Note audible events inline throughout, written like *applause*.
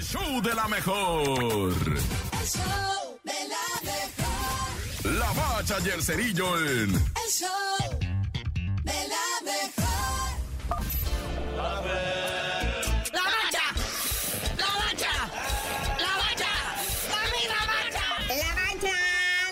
El show de la mejor. El show de la mejor. La bacha y el cerillo en El show de la mejor. ¡La bacha! ¡La bacha! ¡La bacha! ¡Mami, la bacha! La mancha,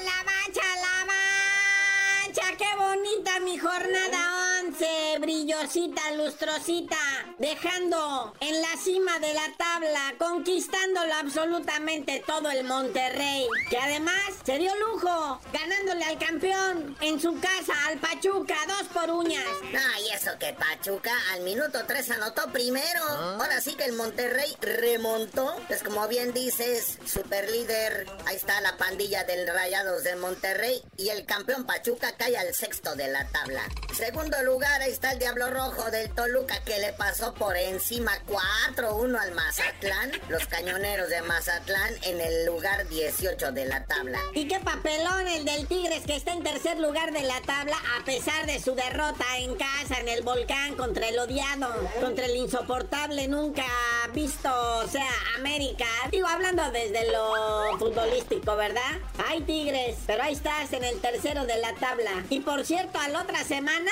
la mancha, la mancha. Qué bonita mi jornada 11. Brillosita, lustrosita. Dejando en la cima de la tabla, conquistándolo absolutamente todo el Monterrey. Que además se dio lujo, ganándole al campeón en su casa, al Pachuca, dos por uñas. No, y eso que Pachuca al minuto 3 anotó primero. Ahora sí que el Monterrey remontó. Pues como bien dices, super líder. Ahí está la pandilla del Rayados de Monterrey. Y el campeón Pachuca cae al sexto de la tabla. Segundo lugar, ahí está el Diablo Rojo del Toluca que le pasó por encima 4-1 al Mazatlán. Los cañoneros de Mazatlán en el lugar 18 de la tabla. Y qué papelón el del Tigres que está en tercer lugar de la tabla a pesar de su derrota en casa en el volcán contra el odiado, contra el insoportable nunca visto, o sea, América. Digo, hablando desde lo futbolístico, ¿verdad? Hay Tigres, pero ahí estás en el tercero de la tabla. Y por cierto, a la otra semana,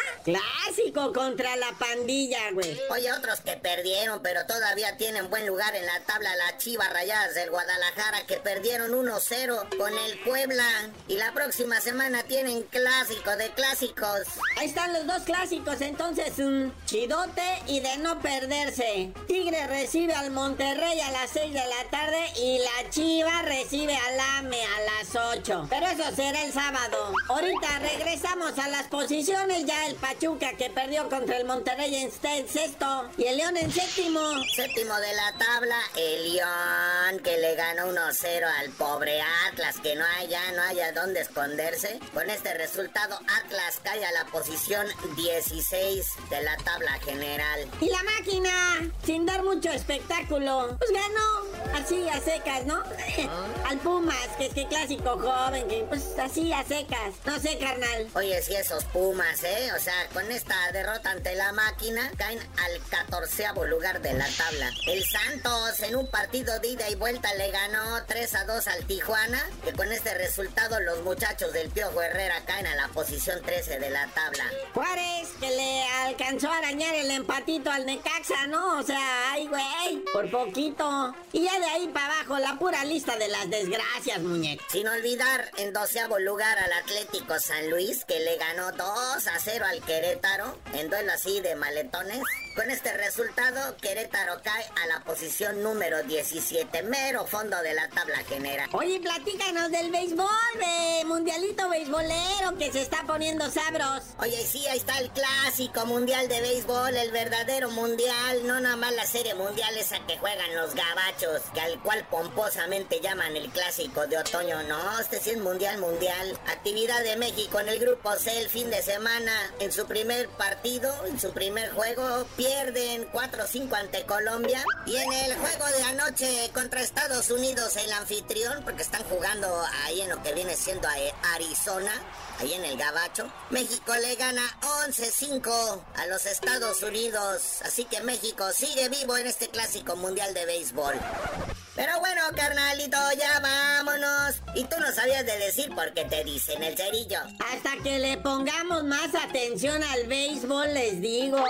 clásico contra la pandilla, güey. Oye, otros que perdieron, pero todavía tienen buen lugar en la tabla, las Chivas Rayadas del Guadalajara, que perdieron 1-0 con el Puebla. Y la próxima semana tienen clásico de clásicos. Ahí están los dos clásicos, entonces un chidote y de no perderse. Tigre recibe al Monterrey a las 6 de la tarde y la Chiva recibe al AME a las 8. Pero eso será el sábado. Ahorita regresamos a las posiciones, ya el Pachuca que perdió contra el Monterrey en este- sexto y el León en séptimo. Séptimo de la tabla, el León, que le ganó 1-0 al pobre Atlas, que no haya, no haya dónde esconderse. Con este resultado, Atlas cae a la posición 16 de la tabla general. Y la máquina, sin dar mucho espectáculo, pues ganó así a secas, ¿no? *laughs* Al Pumas, que es que clásico joven, que pues así a secas. No sé, carnal. Oye, si esos Pumas, ¿eh? O sea, con esta derrota ante la máquina, caen al catorceavo lugar de la tabla. El Santos, en un partido de ida y vuelta, le ganó 3 a 2 al Tijuana, que con este resultado los muchachos del Piojo Herrera caen a la posición 13 de la tabla. Juárez, que le alcanzó a arañar el empatito al Necaxa, ¿no? O sea, ay, güey, por poquito. Y ya de ahí para abajo, la pura lista de las desgracias, muñeco. Sin olvidar en doceavo lugar al Atlético San Luis, que le ganó 2 a 0 al Querétaro, en duelo así de maletones. Con este resultado, Querétaro cae a la posición número 17, mero fondo de la tabla general. Oye, platícanos del béisbol, de mundialito beisbolero que se está poniendo sabros. Oye, sí, ahí está el clásico mundial de béisbol, el verdadero mundial, no nada más la serie mundial esa que juegan los gabachos, que al cual pomposamente llaman el clásico de otoño. No, este sí es mundial, mundial. Actividad de México en el grupo C el fin de semana, en su primer partido, en su primer juego, pierden 4-5 ante Colombia. Y en el juego de anoche contra Estados Unidos, el anfitrión, porque están jugando ahí en lo que viene siendo a- Arizona, ahí en el Gabacho, México le gana 11-5 a los Estados Unidos. Así que México sigue vivo en este clásico mundial de béisbol. Pero bueno, carnalito, ya vámonos. Y tú no sabías de decir por qué te dicen el cerillo. Hasta que le pongamos más atención al béisbol, les digo.